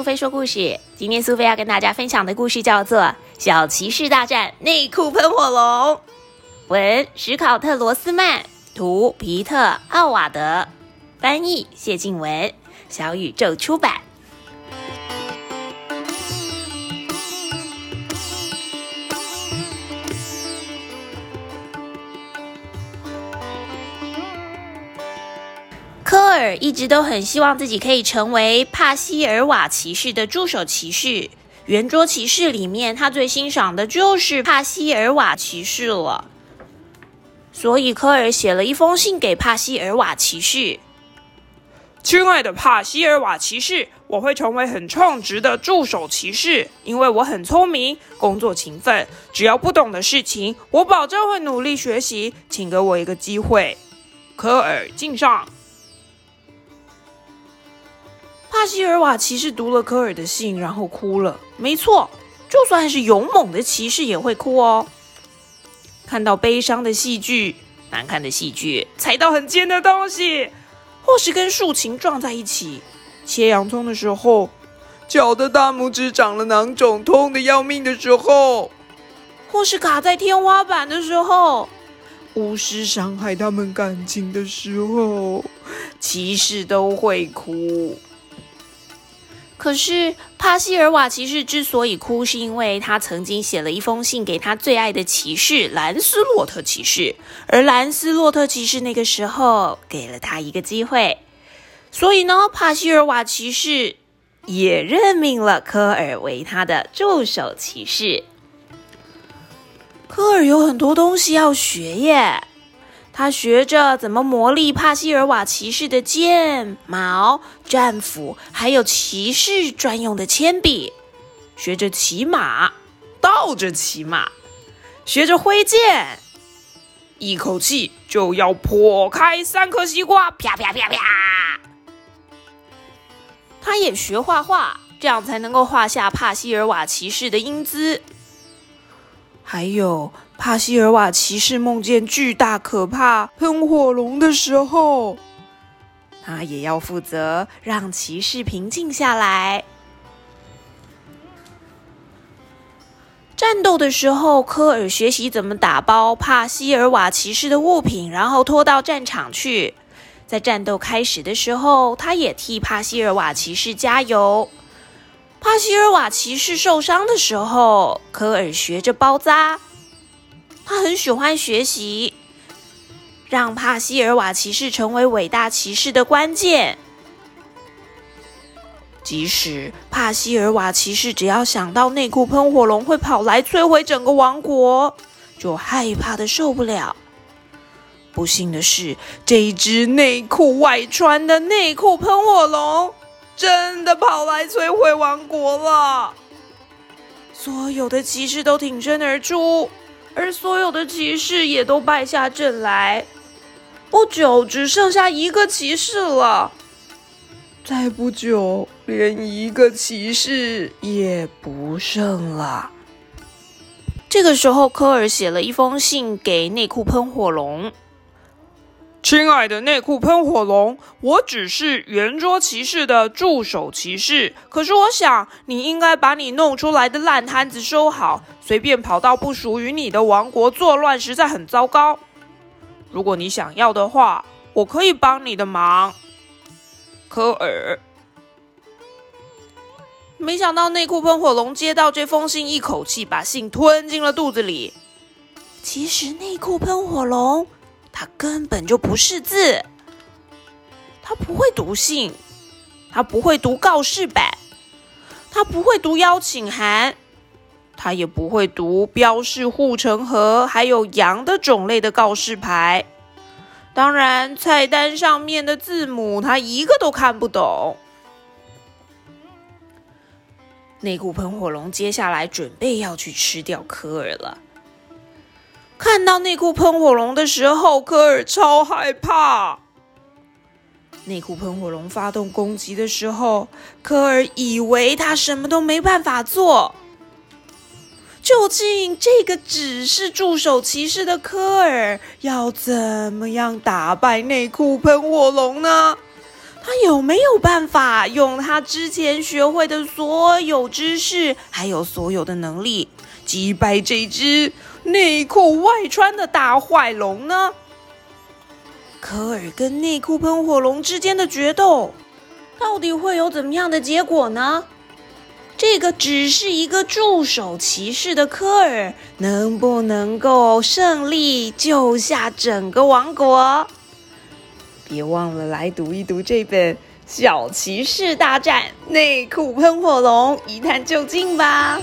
苏菲说故事。今天苏菲要跟大家分享的故事叫做《小骑士大战内裤喷火龙》。文：史考特·罗斯曼，图：皮特·奥瓦德，翻译：谢静文，小宇宙出版。尔一直都很希望自己可以成为帕西尔瓦骑士的助手骑士。圆桌骑士里面，他最欣赏的就是帕西尔瓦骑士了。所以科尔写了一封信给帕西尔瓦骑士：“亲爱的帕西尔瓦骑士，我会成为很称职的助手骑士，因为我很聪明，工作勤奋。只要不懂的事情，我保证会努力学习。请给我一个机会。”科尔敬上。帕西尔瓦骑士读了科尔的信，然后哭了。没错，就算是勇猛的骑士也会哭哦。看到悲伤的戏剧、难看的戏剧、踩到很尖的东西，或是跟竖琴撞在一起、切洋葱的时候、脚的大拇指长了囊肿、痛的要命的时候，或是卡在天花板的时候、巫师伤害他们感情的时候，骑士都会哭。可是帕西尔瓦骑士之所以哭，是因为他曾经写了一封信给他最爱的骑士兰斯洛特骑士，而兰斯洛特骑士那个时候给了他一个机会，所以呢，帕西尔瓦骑士也任命了科尔为他的助手骑士。科尔有很多东西要学耶。他学着怎么磨砺帕西尔瓦骑士的剑、矛、战斧，还有骑士专用的铅笔；学着骑马，倒着骑马；学着挥剑，一口气就要破开三颗西瓜，啪啪啪啪。他也学画画，这样才能够画下帕西尔瓦骑士的英姿。还有。帕西尔瓦骑士梦见巨大可怕喷火龙的时候，他也要负责让骑士平静下来。战斗的时候，科尔学习怎么打包帕西尔瓦骑士的物品，然后拖到战场去。在战斗开始的时候，他也替帕西尔瓦骑士加油。帕西尔瓦骑士受伤的时候，科尔学着包扎。他很喜欢学习，让帕西尔瓦骑士成为伟大骑士的关键。即使帕西尔瓦骑士只要想到内裤喷火龙会跑来摧毁整个王国，就害怕的受不了。不幸的是，这一只内裤外穿的内裤喷火龙真的跑来摧毁王国了。所有的骑士都挺身而出。而所有的骑士也都败下阵来，不久只剩下一个骑士了。再不久，连一个骑士也不剩了。这个时候，科尔写了一封信给内裤喷火龙。亲爱的内裤喷火龙，我只是圆桌骑士的助手骑士，可是我想你应该把你弄出来的烂摊子收好，随便跑到不属于你的王国作乱，实在很糟糕。如果你想要的话，我可以帮你的忙。科尔。没想到内裤喷火龙接到这封信，一口气把信吞进了肚子里。其实内裤喷火龙。他根本就不识字，他不会读信，他不会读告示板，他不会读邀请函，他也不会读标示护城河还有羊的种类的告示牌。当然，菜单上面的字母他一个都看不懂。内裤喷火龙接下来准备要去吃掉科尔了。看到内裤喷火龙的时候，科尔超害怕。内裤喷火龙发动攻击的时候，科尔以为他什么都没办法做。究竟这个只是助手骑士的科尔要怎么样打败内裤喷火龙呢？他有没有办法用他之前学会的所有知识，还有所有的能力，击败这只内裤外穿的大坏龙呢？科尔跟内裤喷火龙之间的决斗，到底会有怎么样的结果呢？这个只是一个助手骑士的科尔，能不能够胜利救下整个王国？别忘了来读一读这本《小骑士大战内裤喷火龙》，一探究竟吧。